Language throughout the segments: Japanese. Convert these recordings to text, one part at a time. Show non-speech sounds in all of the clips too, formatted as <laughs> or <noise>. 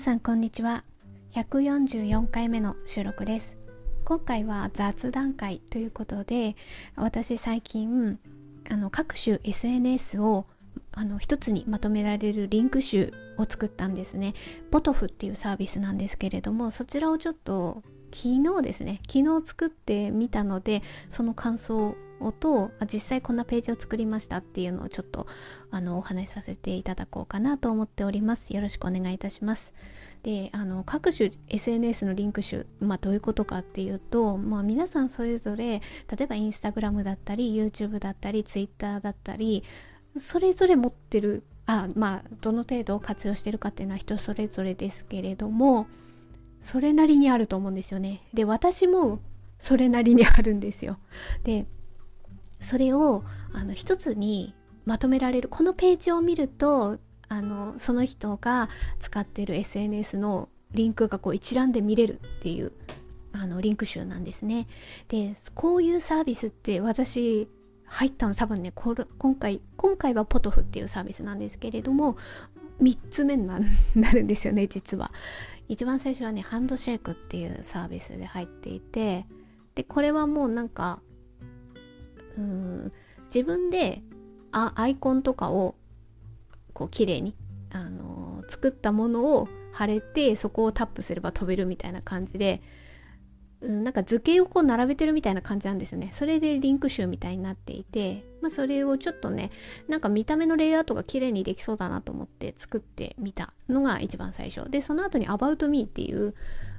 さんこんにちは。144回目の収録です。今回は雑談会ということで私最近あの各種 SNS をあの一つにまとめられるリンク集を作ったんですね。ポトフっていうサービスなんですけれどもそちらをちょっと昨日ですね。昨日作ってみたのでその感想をと実際こんなページを作りましたっていうのをちょっとあのお話しさせていただこうかなと思っております。よろしくお願いいたします。であの各種 SNS のリンク集、まあ、どういうことかっていうと、まあ、皆さんそれぞれ例えばインスタグラムだったり YouTube だったり Twitter だったりそれぞれ持ってるあまあどの程度活用してるかっていうのは人それぞれですけれどもそれなりにあると思うんですよねで私もそれなりにあるんですよでそれをあの一つにまとめられるこのページを見るとあのその人が使ってる SNS のリンクがこう一覧で見れるっていうあのリンク集なんですね。でこういうサービスって私入ったの多分ねこれ今回今回はポトフっていうサービスなんですけれども3つ目になるんですよね実は。一番最初はねハンドシェイクっていうサービスで入っていてでこれはもうなんかうん自分であアイコンとかをこう綺麗にあのー、作ったものを貼れてそこをタップすれば飛べるみたいな感じで、なんか図形をこう並べてるみたいな感じなんですよね。それでリンク集みたいになっていて、まあ、それをちょっとねなんか見た目のレイアウトが綺麗にできそうだなと思って作ってみたのが一番最初。でその後に About Me っていう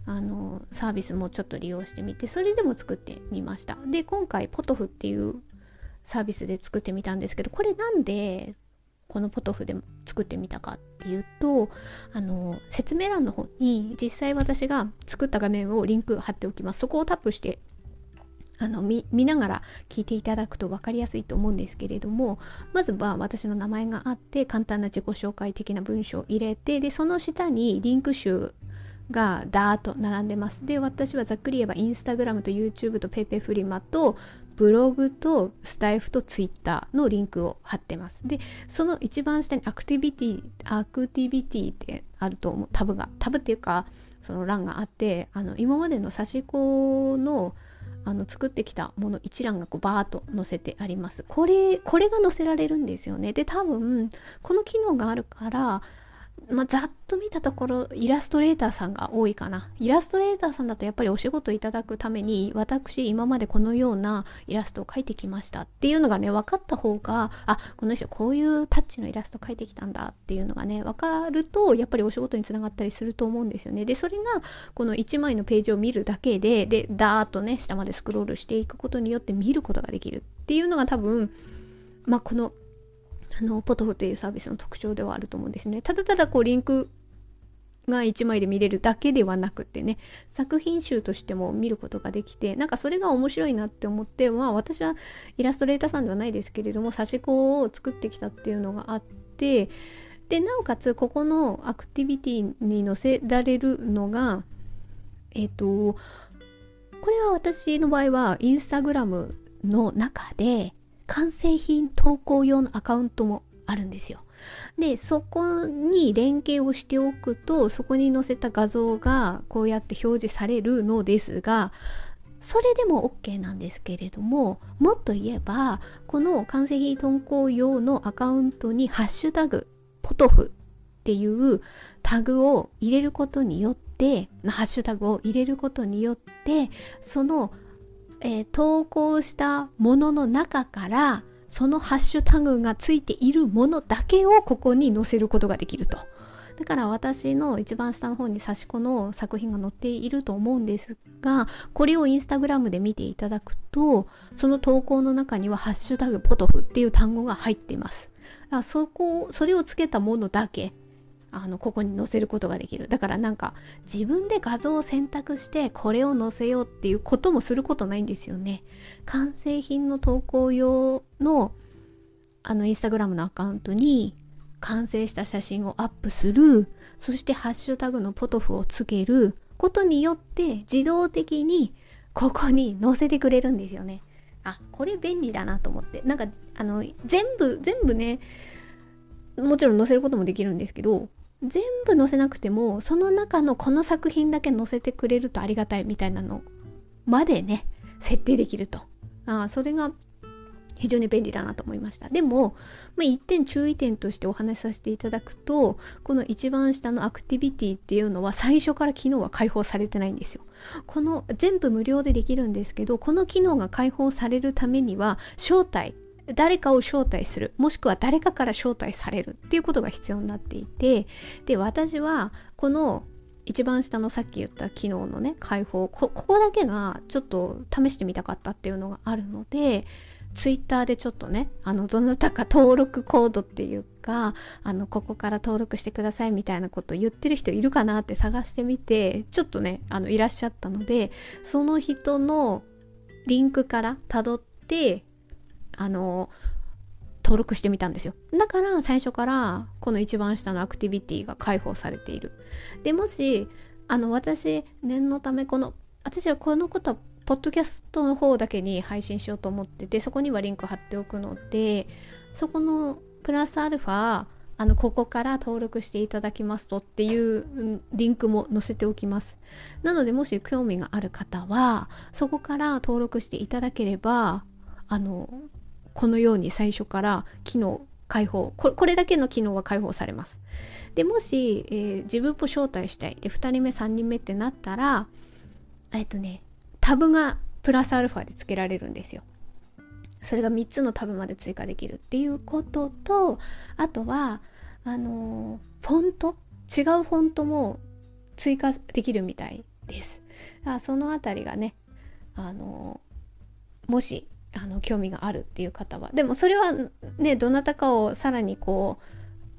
あのサービスもちょっと利用してみてそれでも作ってみました。で今回ポトフっていうサービスで作ってみたんですけどこれなんでこのポトフで作ってみたかっていうとあの説明欄の方に実際私が作った画面をリンク貼っておきます。そこをタップしてあの見ながら聞いていただくと分かりやすいと思うんですけれどもまずは私の名前があって簡単な自己紹介的な文章を入れてでその下にリンク集がダーッと並んでます。で私はざっくり言えばインスタグラムと YouTube と PayPay フリマとブログとスタイフとツイッターのリンクを貼ってます。で、その一番下にアクティビティ、アクティビティってあると思う、タブが、タブっていうか、その欄があって、あの、今までの差し子の、あの作ってきたもの一覧がこうバーッと載せてあります。これ、これが載せられるんですよね。で、多分、この機能があるから、まあ、ざっと見たところイラストレーターさんが多いかな。イラストレーターさんだとやっぱりお仕事いただくために私今までこのようなイラストを描いてきましたっていうのがね分かった方があこの人こういうタッチのイラスト描いてきたんだっていうのがね分かるとやっぱりお仕事につながったりすると思うんですよね。でそれがこの1枚のページを見るだけででダーッとね下までスクロールしていくことによって見ることができるっていうのが多分まあこのあのポトフというサービスの特徴ではあると思うんですね。ただただこうリンクが1枚で見れるだけではなくてね作品集としても見ることができてなんかそれが面白いなって思ってまあ私はイラストレーターさんではないですけれども差し子を作ってきたっていうのがあってでなおかつここのアクティビティに載せられるのがえっ、ー、とこれは私の場合はインスタグラムの中で完成品投稿用のアカウントもあるんですよ。でそこに連携をしておくとそこに載せた画像がこうやって表示されるのですがそれでも OK なんですけれどももっと言えばこの完成品投稿用のアカウントにハッシュタグポトフっていうタグを入れることによってまハッシュタグを入れることによってそのえー、投稿したものの中からそのハッシュタグがついているものだけをここに載せることができると。だから私の一番下の方に差し子の作品が載っていると思うんですが、これをインスタグラムで見ていただくと、その投稿の中にはハッシュタグポトフっていう単語が入っています。だそこ、それをつけたものだけあのここに載せることができる。だからなんか自分で画像を選択してこれを載せようっていうこともすることないんですよね。完成品の投稿用のあのインスタグラムのアカウントに完成した写真をアップする。そしてハッシュタグのポトフをつけることによって自動的にここに載せてくれるんですよね。あこれ便利だなと思って。なんかあの全部全部ねもちろん載せることもできるんですけど全部載せなくてもその中のこの作品だけ載せてくれるとありがたいみたいなのまでね設定できると。あそれが非常に便利だなと思いました。でも、まあ、一点注意点としてお話しさせていただくとこの一番下のアクティビティっていうのは最初から機能は開放されてないんですよ。この全部無料でできるんですけどこの機能が開放されるためには招待誰かを招待するもしくは誰かから招待されるっていうことが必要になっていてで私はこの一番下のさっき言った機能のね開放ここだけがちょっと試してみたかったっていうのがあるのでツイッターでちょっとねあのどなたか登録コードっていうかあのここから登録してくださいみたいなこと言ってる人いるかなって探してみてちょっとねあのいらっしゃったのでその人のリンクからたどってあの登録してみたんですよ。だから最初からこの一番下のアクティビティが開放されている。でもしあの私念のためこの私はこのことはポッドキャストの方だけに配信しようと思っててそこにはリンク貼っておくのでそこのプラスアルファあのここから登録していただきますとっていうリンクも載せておきます。なのでもし興味がある方はそこから登録していただければあのこのように最初から機能開放これだけの機能は開放されますでもし、えー、自分も招待したいで2人目3人目ってなったらえっとねタブがプラスアルファで付けられるんですよ。それが3つのタブまで追加できるっていうこととあとはあのフォント？違うフォントも追加できるみたいです。だその辺りがねあのもしあの興味があるっていう方は。でもそれはねどなたかをさらにこ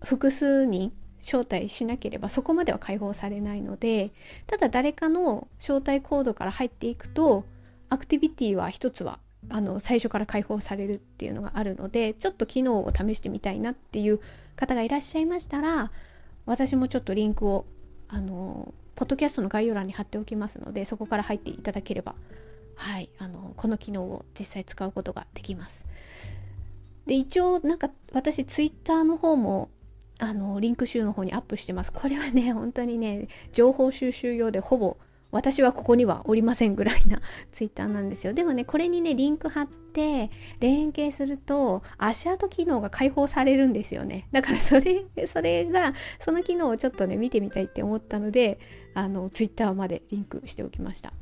う複数人招待しなければそこまでは解放されないのでただ誰かの招待コードから入っていくとアクティビティは一つはあの最初から解放されるっていうのがあるのでちょっと機能を試してみたいなっていう方がいらっしゃいましたら私もちょっとリンクをあのポッドキャストの概要欄に貼っておきますのでそこから入っていただければはいあのこの機能を実際使うことができます。で一応なんか私ツイッターの方もあのリンク集の方にアップしてます。これはね本当にね情報収集用でほぼ私はここにはおりませんぐらいな <laughs> ツイッターなんですよ。でもねこれにねリンク貼って連携すると足跡機能が解放されるんですよね。だからそれそれがその機能をちょっとね見てみたいって思ったのであのツイッターまでリンクしておきました。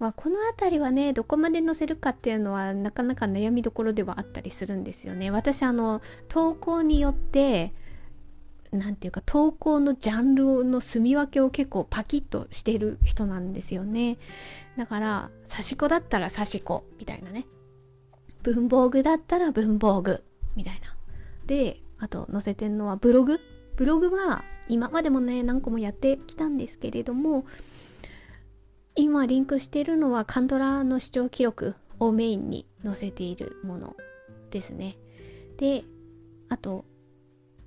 まあ、この辺りはねどこまで載せるかっていうのはなかなか悩みどころではあったりするんですよね。私あの投稿によって何て言うか投稿のジャンルの住み分けを結構パキッとしてる人なんですよね。だから刺し子だったら刺し子みたいなね。文房具だったら文房具みたいな。であと載せてんのはブログ。ブログは今までもね何個もやってきたんですけれども今リンクしているのはカンドラの視聴記録をメインに載せているものですね。であと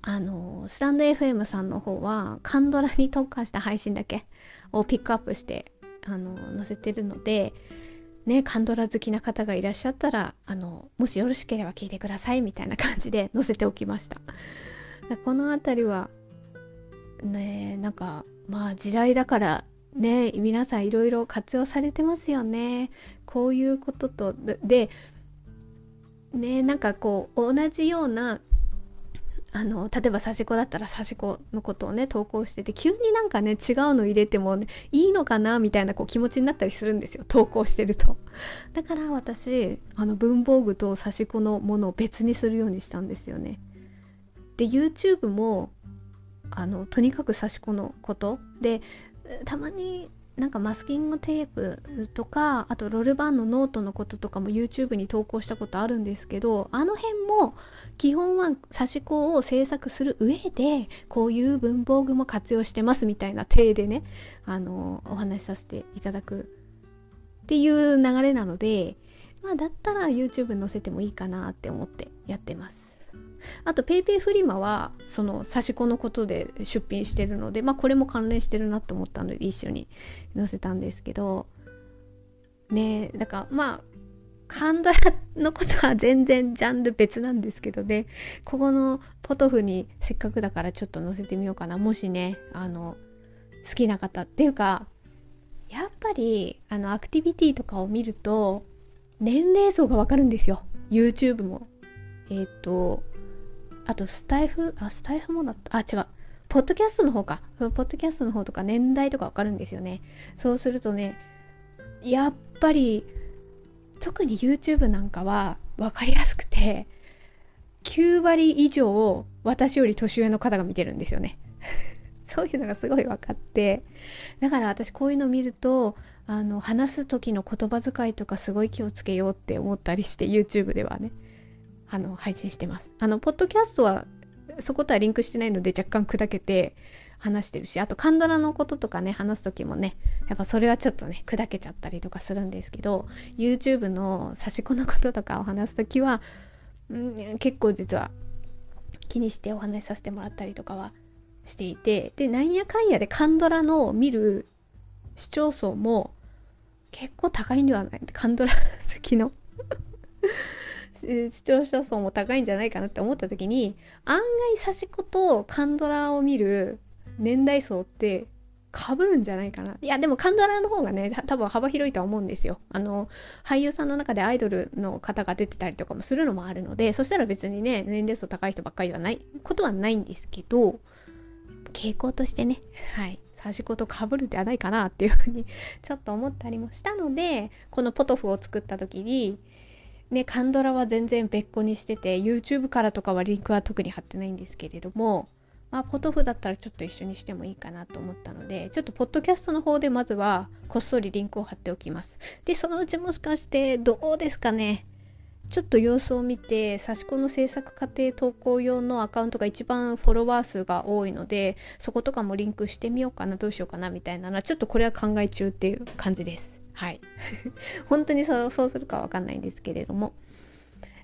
あのスタンド FM さんの方はカンドラに特化した配信だけ <laughs> をピックアップしてあの載せてるのでねカンドラ好きな方がいらっしゃったらあのもしよろしければ聞いてくださいみたいな感じで <laughs> 載せておきました。この辺りはねなんかまあ時代だからね皆さんいろいろ活用されてますよね。こういうことと。でねなんかこう同じようなあの例えば刺し子だったら刺し子のことをね投稿してて急になんかね違うの入れても、ね、いいのかなみたいなこう気持ちになったりするんですよ。投稿してると。だから私あの文房具と刺し子のものを別にするようにしたんですよね。で YouTube もあのとにかく刺し子のこと。でたまになんかマスキングテープとかあとロルバンのノートのこととかも YouTube に投稿したことあるんですけどあの辺も基本は刺し子を制作する上でこういう文房具も活用してますみたいな体でねあのお話しさせていただくっていう流れなのでまあだったら YouTube 載せてもいいかなって思ってやってます。あと PayPay フリマはその刺し子のことで出品してるのでまあこれも関連してるなと思ったので一緒に載せたんですけどねだからまあカンドラのことは全然ジャンル別なんですけどね。ここのポトフにせっかくだからちょっと載せてみようかな。もしねあの好きな方っていうかやっぱりあのアクティビティとかを見ると年齢層がわかるんですよ。YouTube も。えっ、ー、とあとスタイフあスタイフもだった。あ違う。ポッドキャストの方か。そのポッドキャストの方とか年代とかわかるんですよね。そうするとねやっぱり特に YouTube なんかは分かりやすくて9割以上私より年上の方が見てるんですよね。<laughs> そういうのがすごい分かって。だから私こういうの見るとあの話す時の言葉遣いとかすごい気をつけようって思ったりして YouTube ではね。あの配信してます。あのポッドキャストはそことはリンクしてないので若干砕けて話してるしあとカンドラのこととかね話す時もねやっぱそれはちょっとね砕けちゃったりとかするんですけど YouTube の差し子のこととかを話す時は、うん、結構実は気にしてお話しさせてもらったりとかはしていてでなんやかんやでカンドラの見る視聴層も結構高いんではない？カンドラ好きの視聴者層も高いんじゃないかなって思った時に案外差し子とカンドラを見る年代層ってかぶるんじゃないかな。いやでもカンドラの方がね多分幅広いとは思うんですよ。あの俳優さんの中でアイドルの方が出てたりとかもするのもあるのでそしたら別にね年齢層高い人ばっかりではないことはないんですけど傾向としてねはい差し子とかぶるんではないかなっていうふうにちょっと思ったりもしたのでこのポトフを作った時にねカンドラは全然別個にしてて YouTube からとかはリンクは特に貼ってないんですけれどもまあ、ポトフだったらちょっと一緒にしてもいいかなと思ったのでちょっとポッドキャストの方でまずはこっそりリンクを貼っておきます。でそのうちもしかしてどうですかね？ちょっと様子を見て差し子の制作過程投稿用のアカウントが一番フォロワー数が多いのでそことかもリンクしてみようかなどうしようかなみたいなのはちょっとこれは考え中っていう感じです。はい。<laughs> 本当にそうそうするかわかんないんですけれども。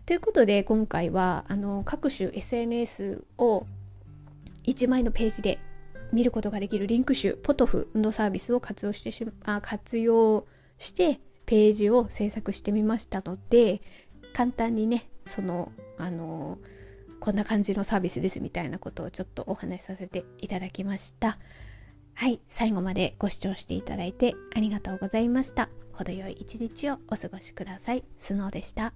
ということで今回はあの各種 SNS を1枚のページで見ることができるリンク集ポトフのサービスを活用してしあ活用してページを制作してみましたので簡単にねそのあのこんな感じのサービスですみたいなことをちょっとお話しさせていただきました。はい最後までご視聴していただいてありがとうございました。程よい一日をお過ごしください。スノーでした。